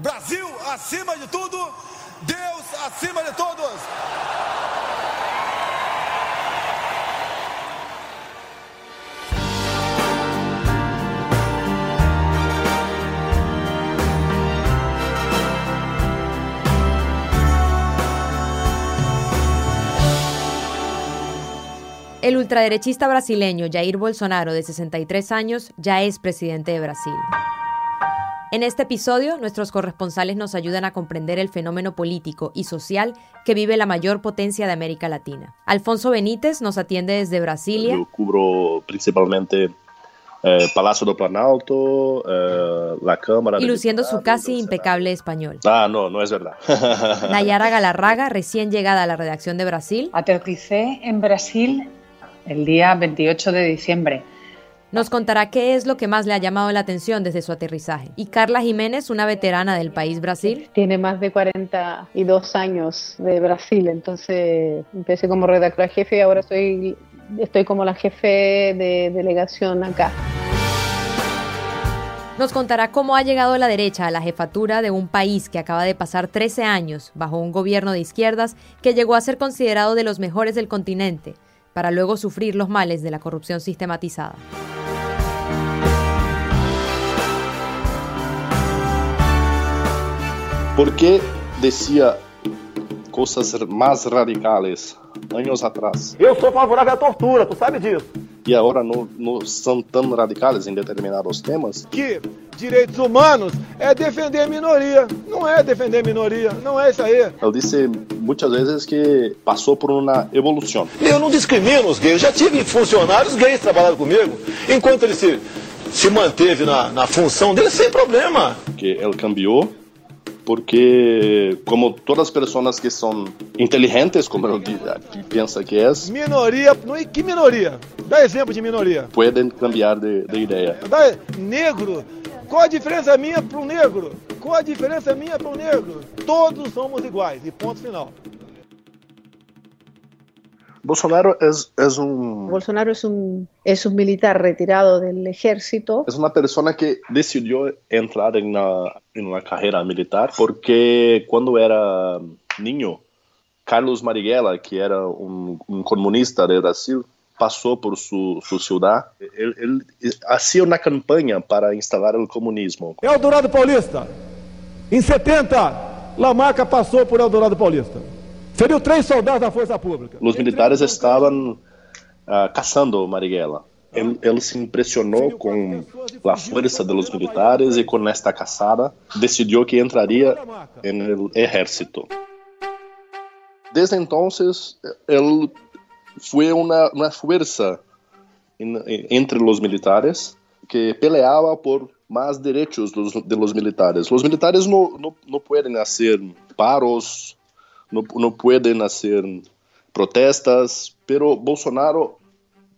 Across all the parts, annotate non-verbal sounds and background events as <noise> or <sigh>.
Brasil acima de tudo, Deus acima de todos. El ultraderechista brasileño Jair Bolsonaro, de 63 años, ya es presidente de Brasil. En este episodio, nuestros corresponsales nos ayudan a comprender el fenómeno político y social que vive la mayor potencia de América Latina. Alfonso Benítez nos atiende desde Brasilia. Yo cubro principalmente eh, Palacio do Planalto, eh, la Cámara. Y luciendo su casi impecable español. Ah, no, no es verdad. <laughs> Nayara Galarraga, recién llegada a la redacción de Brasil. Aterricé en Brasil el día 28 de diciembre. Nos contará qué es lo que más le ha llamado la atención desde su aterrizaje. Y Carla Jiménez, una veterana del país Brasil. Tiene más de 42 años de Brasil, entonces empecé como redactora jefe y ahora soy, estoy como la jefe de delegación acá. Nos contará cómo ha llegado la derecha a la jefatura de un país que acaba de pasar 13 años bajo un gobierno de izquierdas que llegó a ser considerado de los mejores del continente para luego sufrir los males de la corrupción sistematizada. ¿Por qué decía cosas más radicales años atrás? Eu sou favorável à tortura, tu sabe disso. E agora não, não são tão radicales em determinados temas? Que direitos humanos é defender a minoria. Não é defender a minoria, não é isso aí. Eu disse muitas vezes que passou por uma evolução. Eu não discrimino os gays. Já tive funcionários gays trabalhando comigo. Enquanto ele se, se manteve na, na função dele, sem problema. Que ele cambiou porque como todas as pessoas que são inteligentes, como ele pensa que é, Minoria, que minoria? Dá exemplo de minoria. podem cambiar de, de ideia. Dá negro. Qual a diferença minha para um negro? Qual a diferença minha para um negro? Todos somos iguais. E ponto final. Bolsonaro es, es un Bolsonaro es un, es un militar retirado del ejército. es una persona que decidió entrar en una, en una carrera militar porque cuando era niño, Carlos Marighella, que era un, un comunista de Brasil, pasó por su, su ciudad. Él, él hacía una campaña para instalar el comunismo. Eldorado Paulista. Em 70, Lamarca passou por Eldorado Paulista. Feriu três soldados da Força Pública. Los militares estaban ah, cazando Marighella. Él, él se impresionó con la fuerza de los militares y con esta cazada decidió que entraría en el ejército. Desde entonces, él fue una, una fuerza en- en- entre los militares que peleaba por más derechos de los, de los militares. Los militares no, no, no pueden hacer paros, no, no pueden hacer protestas, pero Bolsonaro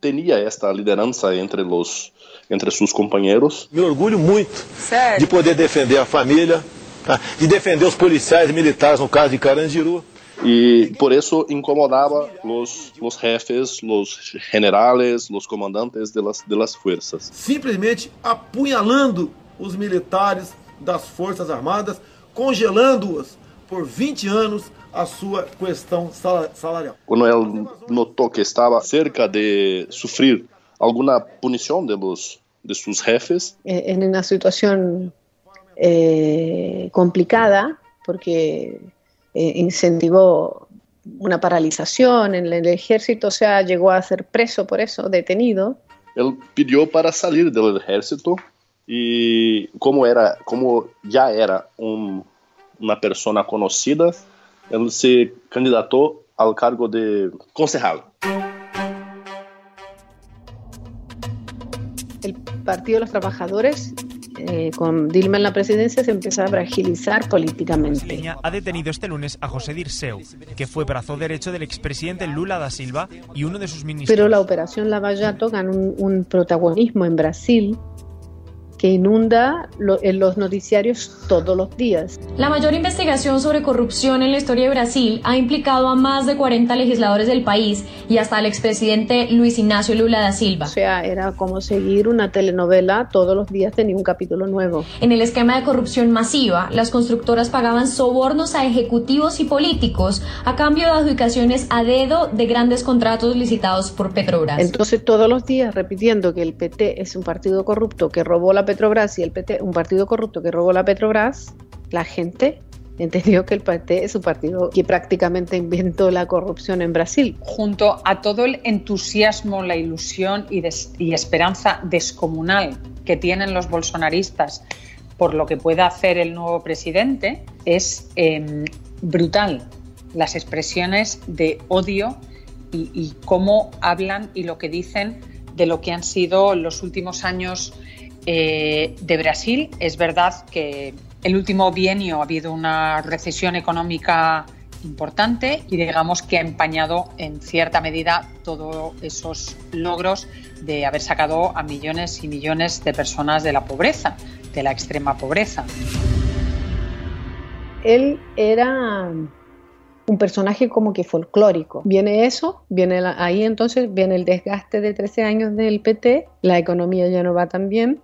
tenía esta liderança entre, los, entre sus compañeros. Me orgulho muito de poder defender a família, tá? de defender os policiais e militares, no caso de Carandiru. Y por eso incomodaba los, los jefes, los generales, los comandantes de las, de las fuerzas. simplesmente apunhalando os militares das Forças Armadas, congelando-os por 20 anos a sua questão sala- salarial. Cuando él notó que estaba cerca de sufrir alguna punición de, los, de sus jefes, eh, en una situación eh, complicada porque eh, incentivó una paralización en el ejército, o sea, llegó a ser preso por eso, detenido. él pidió para salir del ejército y como, era, como ya era un- una persona conocida, él se candidató al cargo de concejal. El Partido de los Trabajadores, eh, con Dilma en la presidencia, se empezó a fragilizar políticamente. brasileña ha detenido este lunes a José Dirceu, que fue brazo derecho del expresidente Lula da Silva y uno de sus ministros. Pero la operación Lavallato ganó un, un protagonismo en Brasil que inunda en los noticiarios todos los días. La mayor investigación sobre corrupción en la historia de Brasil ha implicado a más de 40 legisladores del país y hasta al expresidente Luis Ignacio Lula da Silva. O sea, era como seguir una telenovela, todos los días tenía un capítulo nuevo. En el esquema de corrupción masiva, las constructoras pagaban sobornos a ejecutivos y políticos a cambio de adjudicaciones a dedo de grandes contratos licitados por Petrobras. Entonces, todos los días repitiendo que el PT es un partido corrupto que robó la Petrobras y el PT un partido corrupto que robó la Petrobras, la gente entendió que el PT es un partido que prácticamente inventó la corrupción en Brasil. Junto a todo el entusiasmo, la ilusión y, y esperanza descomunal que tienen los bolsonaristas por lo que pueda hacer el nuevo presidente, es em, brutal las expresiones de odio y cómo hablan y lo que dicen de lo que han sido los últimos años eh, de Brasil. Es verdad que el último bienio ha habido una recesión económica importante y digamos que ha empañado en cierta medida todos esos logros de haber sacado a millones y millones de personas de la pobreza, de la extrema pobreza. Él era un personaje como que folclórico. Viene eso, viene ahí entonces viene el desgaste de 13 años del PT, la economía ya no va tan bien,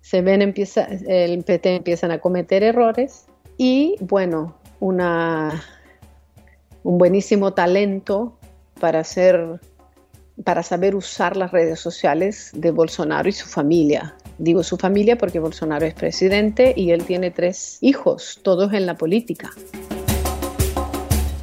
se ven, empieza, el PT empiezan a cometer errores y bueno, una, un buenísimo talento para hacer para saber usar las redes sociales de Bolsonaro y su familia. Digo su familia porque Bolsonaro es presidente y él tiene tres hijos, todos en la política.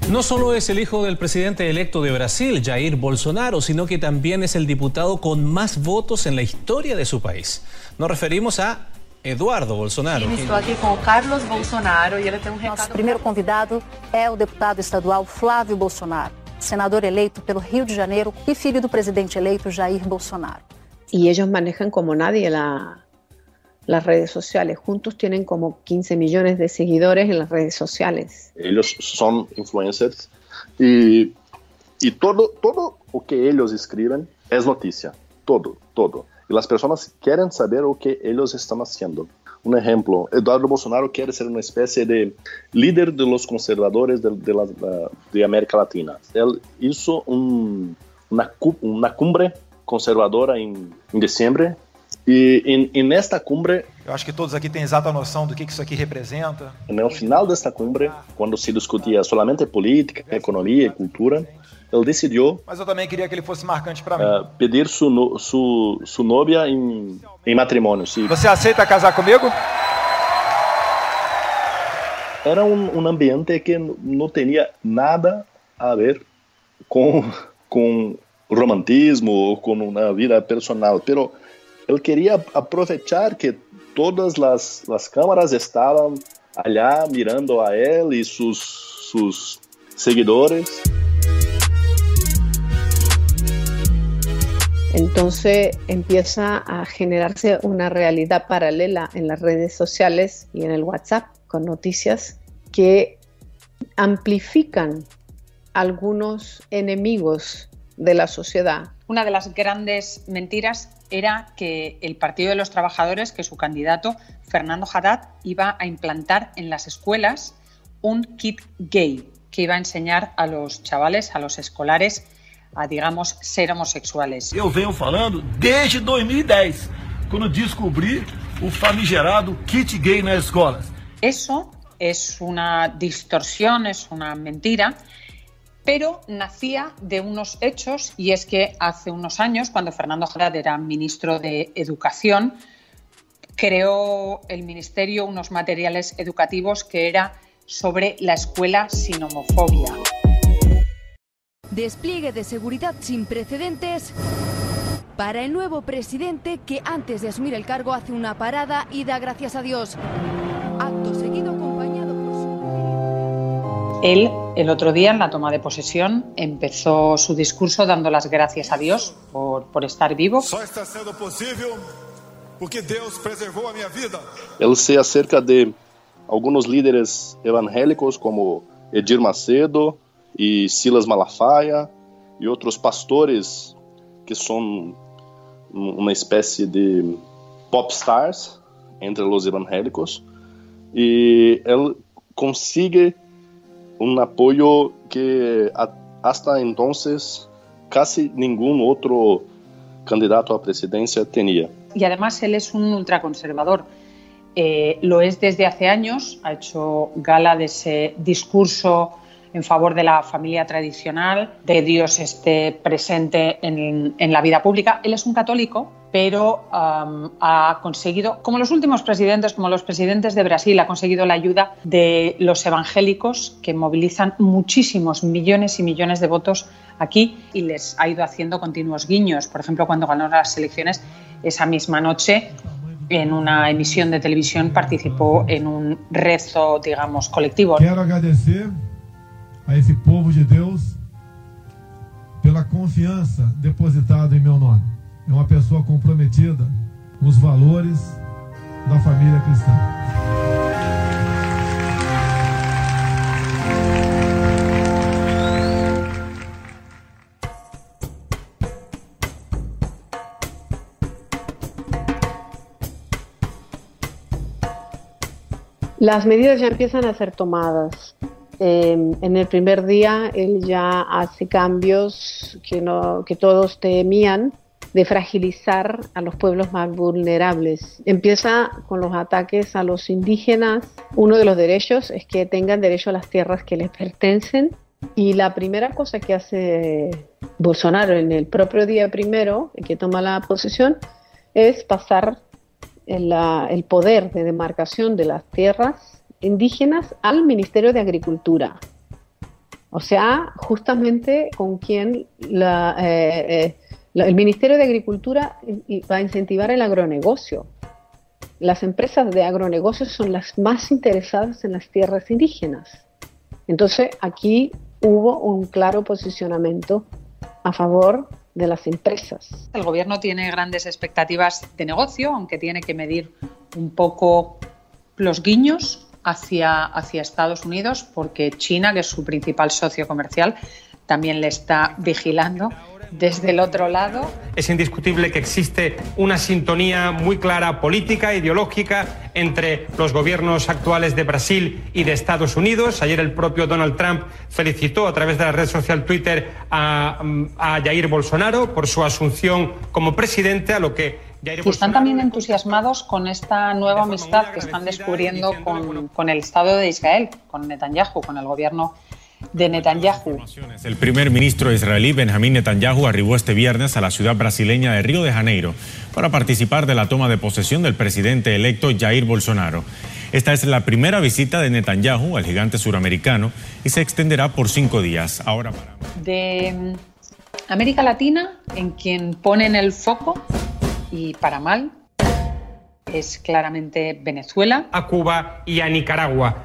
No solo es el hijo del presidente electo de Brasil, Jair Bolsonaro, sino que también es el diputado con más votos en la historia de su país. Nos referimos a Eduardo Bolsonaro. Estou aqui com o Carlos Bolsonaro e ele tem um recado. Nosso primeiro convidado é o deputado estadual Flávio Bolsonaro, senador eleito pelo Rio de Janeiro e filho do presidente eleito Jair Bolsonaro. Y ellos manejan como nadie la, las redes sociales. Juntos tienen como 15 millones de seguidores en las redes sociales. Ellos son influencers y, y todo, todo lo que ellos escriben es noticia. Todo, todo. Y las personas quieren saber lo que ellos están haciendo. Un ejemplo, Eduardo Bolsonaro quiere ser una especie de líder de los conservadores de, de, la, de América Latina. Él hizo un, una, una cumbre conservadora en, en diciembre E, e, e, nesta cumbre. Eu acho que todos aqui têm exata noção do que isso aqui representa. No final desta cumbre, quando se discutia solamente política, economia e cultura, ele decidiu. Mas eu também queria que ele fosse marcante para mim. Uh, pedir sua su, su novia em, em matrimônio. Se... Você aceita casar comigo? Era um, um ambiente que não tinha nada a ver com, com romantismo ou com uma vida personal. Pero Él quería aprovechar que todas las, las cámaras estaban allá mirando a él y sus, sus seguidores. Entonces empieza a generarse una realidad paralela en las redes sociales y en el WhatsApp con noticias que amplifican algunos enemigos de la sociedad. Una de las grandes mentiras era que el Partido de los Trabajadores, que su candidato Fernando Haddad iba a implantar en las escuelas un kit gay que iba a enseñar a los chavales, a los escolares, a, digamos, ser homosexuales. Yo vengo falando desde 2010, cuando descubrí el famigerado kit gay en las escuelas. Eso es una distorsión, es una mentira pero nacía de unos hechos y es que hace unos años, cuando Fernando Haddad era ministro de Educación, creó el ministerio unos materiales educativos que era sobre la escuela sin homofobia. Despliegue de seguridad sin precedentes para el nuevo presidente que antes de asumir el cargo hace una parada y da gracias a Dios. Él el otro día, en la toma de posesión, empezó su discurso dando las gracias a Dios por, por estar vivo. Só está sendo possível porque Deus preservou a minha vida. Él se acerca de algunos líderes evangélicos como Edir Macedo y Silas Malafaia y otros pastores que son una especie de pop stars entre los evangélicos y él consigue un apoyo que hasta entonces casi ningún otro candidato a presidencia tenía. Y además él es un ultraconservador. Eh, lo es desde hace años, ha hecho gala de ese discurso en favor de la familia tradicional, de Dios esté presente en, la vida pública. Él es un católico, pero ha conseguido, como los últimos presidentes, como los presidentes de Brasil, ha conseguido la ayuda de los evangélicos que movilizan muchísimos millones y millones de votos aquí y les ha ido haciendo continuos guiños. Por ejemplo, cuando ganó las elecciones, esa misma noche en una emisión de televisión participó en un rezo, digamos, colectivo. Quiero agradecer a esse povo de Deus pela confiança depositada em meu nome. É uma pessoa comprometida com os valores da família cristã. Las medidas ya empiezan a ser tomadas. Em, en el primer día él ya hace cambios que, no, que todos temían de fragilizar a los pueblos más vulnerables. Empieza con los ataques a los indígenas. Uno de los derechos es que tengan derecho a las tierras que les pertenecen. Y la primera cosa que hace Bolsonaro en el propio día primero, que toma la posesión, es pasar el, el poder de demarcación de las tierras indígenas al Ministerio de Agricultura. O sea, justamente con quien la, eh, eh, el Ministerio de Agricultura va a incentivar el agronegocio. Las empresas de agronegocio son las más interesadas en las tierras indígenas. Entonces, aquí hubo un claro posicionamiento a favor de las empresas. El gobierno tiene grandes expectativas de negocio, aunque tiene que medir un poco los guiños hacia, hacia Estados Unidos porque China, que es su principal socio comercial, también le está vigilando desde el otro lado. Es indiscutible que existe una sintonía muy clara política, ideológica entre los gobiernos actuales de Brasil y de Estados Unidos. Ayer el propio Donald Trump felicitó a través de la red social Twitter a, a Jair Bolsonaro por su asunción como presidente, a lo que y están también entusiasmados con esta nueva amistad que están descubriendo con, con, el Estado de Israel, con Netanyahu, con el gobierno de Netanyahu. El primer ministro israelí Benjamín Netanyahu arribó este viernes a la ciudad brasileña de Río de Janeiro para participar de la toma de posesión del presidente electo Jair Bolsonaro. Esta es la primera visita de Netanyahu al gigante suramericano y se extenderá por cinco días. Ahora para... De América Latina, en quien ponen el foco y para mal es claramente Venezuela. A Cuba y a Nicaragua.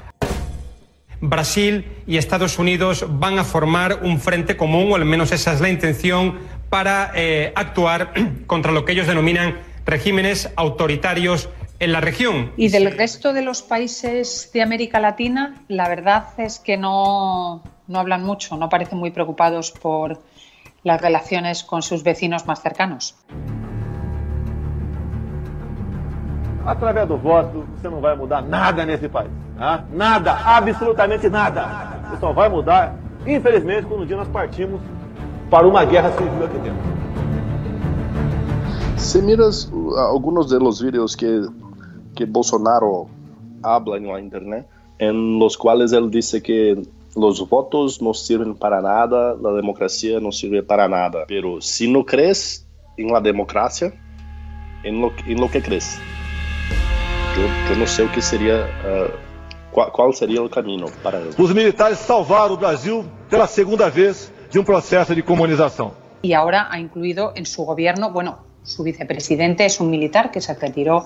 Brasil y Estados Unidos van a formar un frente común, o al menos esa es la intención, para eh, actuar <clears throat> contra lo que ellos denominan regímenes autoritarios en la región. Y del resto de los países de América Latina, la verdad es que no, no hablan mucho, no parecen muy preocupados por las relaciones con sus vecinos más cercanos. Através do voto, você não vai mudar nada nesse país. Tá? Nada, absolutamente nada. Você só vai mudar, infelizmente, quando um dia nós partimos para uma guerra civil aqui dentro. Se miras algunos de los vídeos que, que Bolsonaro habla en la internet, en los cuales él dice que los votos no sirven para nada, la democracia no sirve para nada. Pero si no crees en la democracia, en lo, en lo que crees. Eu, eu não sei o que seria. Uh, qual, qual, seria o caminho para. Os militares salvaram o Brasil pela segunda vez de um processo de comunização. E agora ha incluído en su gobierno, bueno, su vicepresidente es un militar que se retiró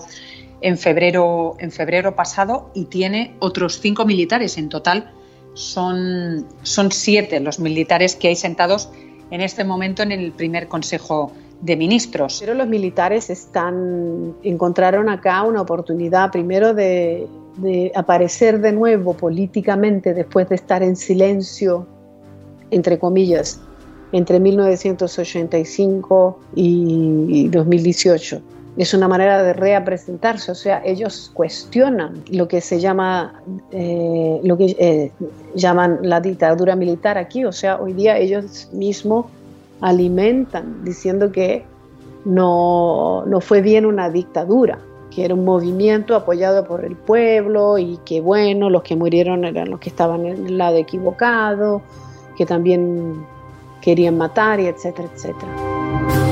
en febrero, en febrero pasado y tiene otros cinco militares. En total son, son siete los militares que hay sentados en este momento en el primer Consejo de ministros. Pero los militares están, encontraron acá una oportunidad primero de, aparecer de nuevo políticamente después de estar en silencio, entre comillas, entre 1985 y 2018. es una manera de representarse, o sea, ellos cuestionan lo que se llama, eh, lo que eh, llaman la dictadura militar aquí, o sea, hoy día ellos mismos alimentan diciendo que no, no fue bien una dictadura, que era un movimiento apoyado por el pueblo y que bueno, los que murieron eran los que estaban en el lado equivocado, que también querían matar y etcétera, etcétera.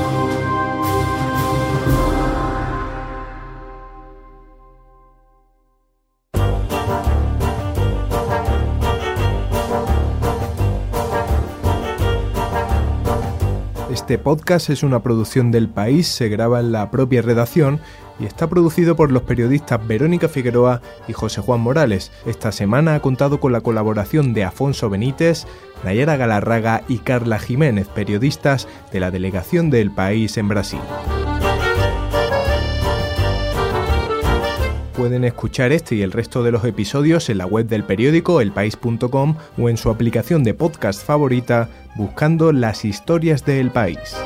Este podcast es una producción del país, se graba en la propia redacción y está producido por los periodistas Verónica Figueroa y José Juan Morales. Esta semana ha contado con la colaboración de Afonso Benítez, Nayara Galarraga y Carla Jiménez, periodistas de la delegación del país en Brasil. Pueden escuchar este y el resto de los episodios en la web del periódico elpaís.com o en su aplicación de podcast favorita buscando las historias del país.